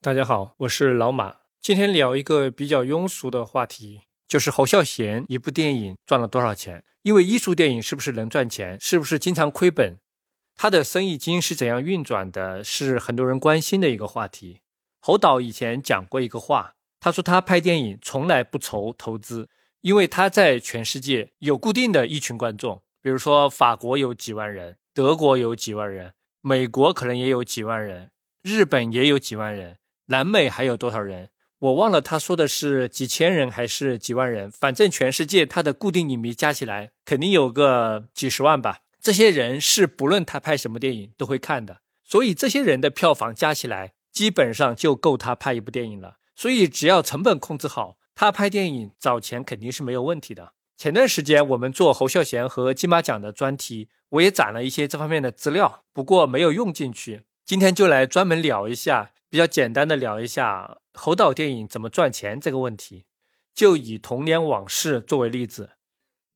大家好，我是老马。今天聊一个比较庸俗的话题，就是侯孝贤一部电影赚了多少钱？因为艺术电影是不是能赚钱？是不是经常亏本？他的生意经是怎样运转的？是很多人关心的一个话题。侯导以前讲过一个话，他说他拍电影从来不愁投资，因为他在全世界有固定的一群观众，比如说法国有几万人，德国有几万人，美国可能也有几万人，日本也有几万人。南美还有多少人？我忘了，他说的是几千人还是几万人？反正全世界他的固定影迷加起来肯定有个几十万吧。这些人是不论他拍什么电影都会看的，所以这些人的票房加起来基本上就够他拍一部电影了。所以只要成本控制好，他拍电影找钱肯定是没有问题的。前段时间我们做侯孝贤和金马奖的专题，我也攒了一些这方面的资料，不过没有用进去。今天就来专门聊一下。比较简单的聊一下侯导电影怎么赚钱这个问题，就以《童年往事》作为例子，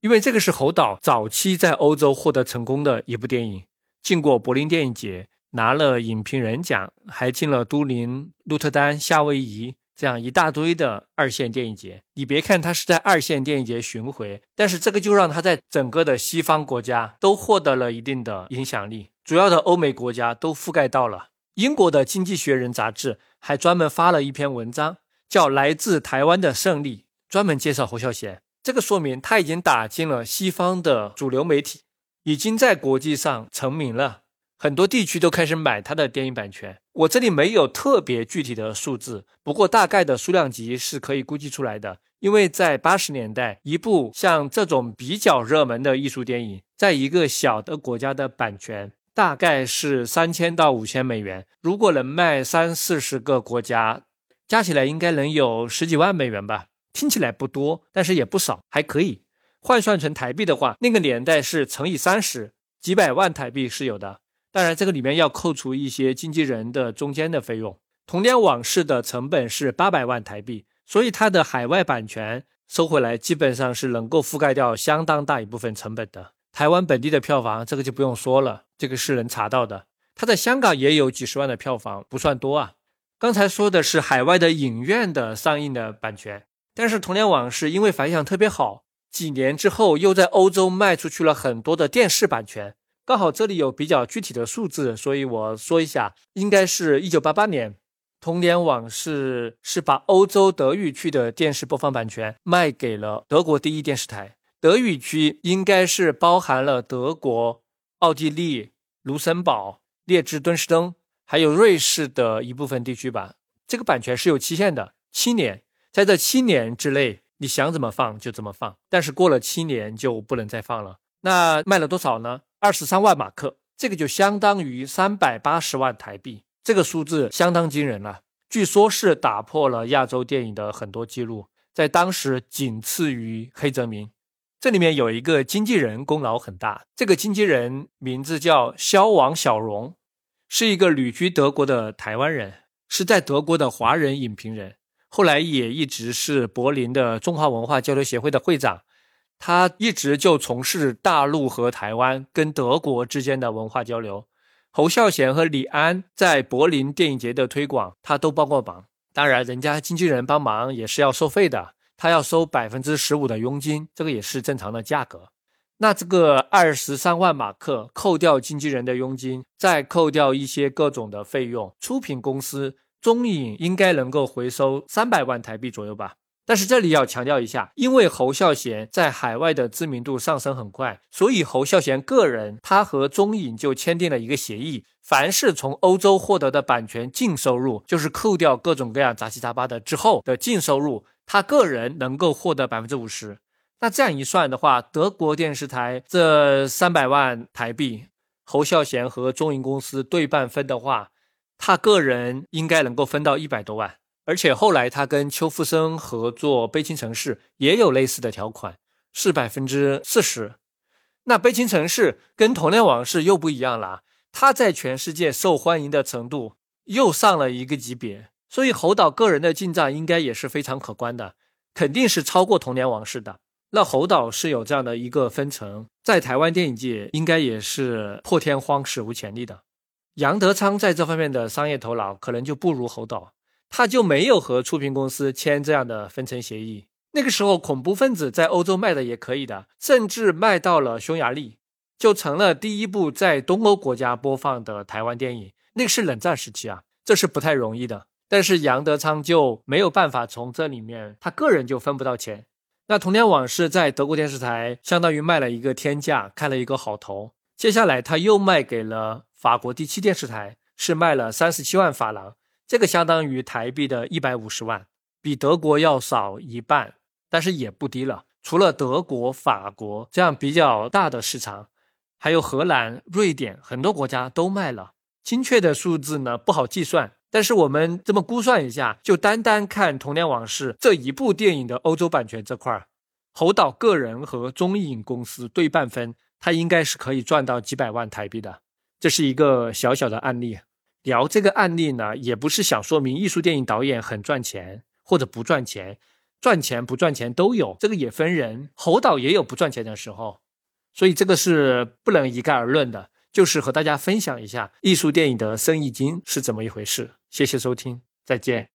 因为这个是侯导早期在欧洲获得成功的一部电影，进过柏林电影节，拿了影评人奖，还进了都灵、鹿特丹、夏威夷这样一大堆的二线电影节。你别看他是在二线电影节巡回，但是这个就让他在整个的西方国家都获得了一定的影响力，主要的欧美国家都覆盖到了。英国的《经济学人》杂志还专门发了一篇文章，叫《来自台湾的胜利》，专门介绍侯孝贤。这个说明他已经打进了西方的主流媒体，已经在国际上成名了。很多地区都开始买他的电影版权。我这里没有特别具体的数字，不过大概的数量级是可以估计出来的。因为在八十年代，一部像这种比较热门的艺术电影，在一个小的国家的版权。大概是三千到五千美元，如果能卖三四十个国家，加起来应该能有十几万美元吧。听起来不多，但是也不少，还可以换算成台币的话，那个年代是乘以三十，几百万台币是有的。当然，这个里面要扣除一些经纪人的中间的费用。《童年往事》的成本是八百万台币，所以它的海外版权收回来，基本上是能够覆盖掉相当大一部分成本的。台湾本地的票房，这个就不用说了，这个是能查到的。他在香港也有几十万的票房，不算多啊。刚才说的是海外的影院的上映的版权，但是《童年往事》因为反响特别好，几年之后又在欧洲卖出去了很多的电视版权。刚好这里有比较具体的数字，所以我说一下，应该是一九八八年，《童年往事》是把欧洲德语区的电视播放版权卖给了德国第一电视台。德语区应该是包含了德国、奥地利、卢森堡、列支敦士登，还有瑞士的一部分地区吧。这个版权是有期限的，七年，在这七年之内，你想怎么放就怎么放。但是过了七年就不能再放了。那卖了多少呢？二十三万马克，这个就相当于三百八十万台币，这个数字相当惊人了。据说是打破了亚洲电影的很多记录，在当时仅次于黑泽明。这里面有一个经纪人功劳很大，这个经纪人名字叫肖王小荣，是一个旅居德国的台湾人，是在德国的华人影评人，后来也一直是柏林的中华文化交流协会的会长，他一直就从事大陆和台湾跟德国之间的文化交流。侯孝贤和李安在柏林电影节的推广，他都帮过忙，当然人家经纪人帮忙也是要收费的。他要收百分之十五的佣金，这个也是正常的价格。那这个二十三万马克，扣掉经纪人的佣金，再扣掉一些各种的费用，出品公司中影应该能够回收三百万台币左右吧。但是这里要强调一下，因为侯孝贤在海外的知名度上升很快，所以侯孝贤个人他和中影就签订了一个协议，凡是从欧洲获得的版权净收入，就是扣掉各种各样杂七杂八的之后的净收入。他个人能够获得百分之五十，那这样一算的话，德国电视台这三百万台币，侯孝贤和中银公司对半分的话，他个人应该能够分到一百多万。而且后来他跟邱富生合作《悲情城市》也有类似的条款，是百分之四十。那《悲情城市》跟《童年往事》又不一样了，他在全世界受欢迎的程度又上了一个级别。所以侯导个人的进账应该也是非常可观的，肯定是超过《童年往事》的。那侯导是有这样的一个分成，在台湾电影界应该也是破天荒、史无前例的。杨德昌在这方面的商业头脑可能就不如侯导，他就没有和出品公司签这样的分成协议。那个时候，恐怖分子在欧洲卖的也可以的，甚至卖到了匈牙利，就成了第一部在东欧国家播放的台湾电影。那个是冷战时期啊，这是不太容易的。但是杨德昌就没有办法从这里面，他个人就分不到钱。那《童年往事》在德国电视台相当于卖了一个天价，开了一个好头。接下来他又卖给了法国第七电视台，是卖了三十七万法郎，这个相当于台币的一百五十万，比德国要少一半，但是也不低了。除了德国、法国这样比较大的市场，还有荷兰、瑞典很多国家都卖了。精确的数字呢不好计算。但是我们这么估算一下，就单单看《童年往事》这一部电影的欧洲版权这块儿，侯导个人和中影公司对半分，他应该是可以赚到几百万台币的。这是一个小小的案例。聊这个案例呢，也不是想说明艺术电影导演很赚钱或者不赚钱，赚钱不赚钱都有，这个也分人。侯导也有不赚钱的时候，所以这个是不能一概而论的。就是和大家分享一下艺术电影的生意经是怎么一回事。谢谢收听，再见。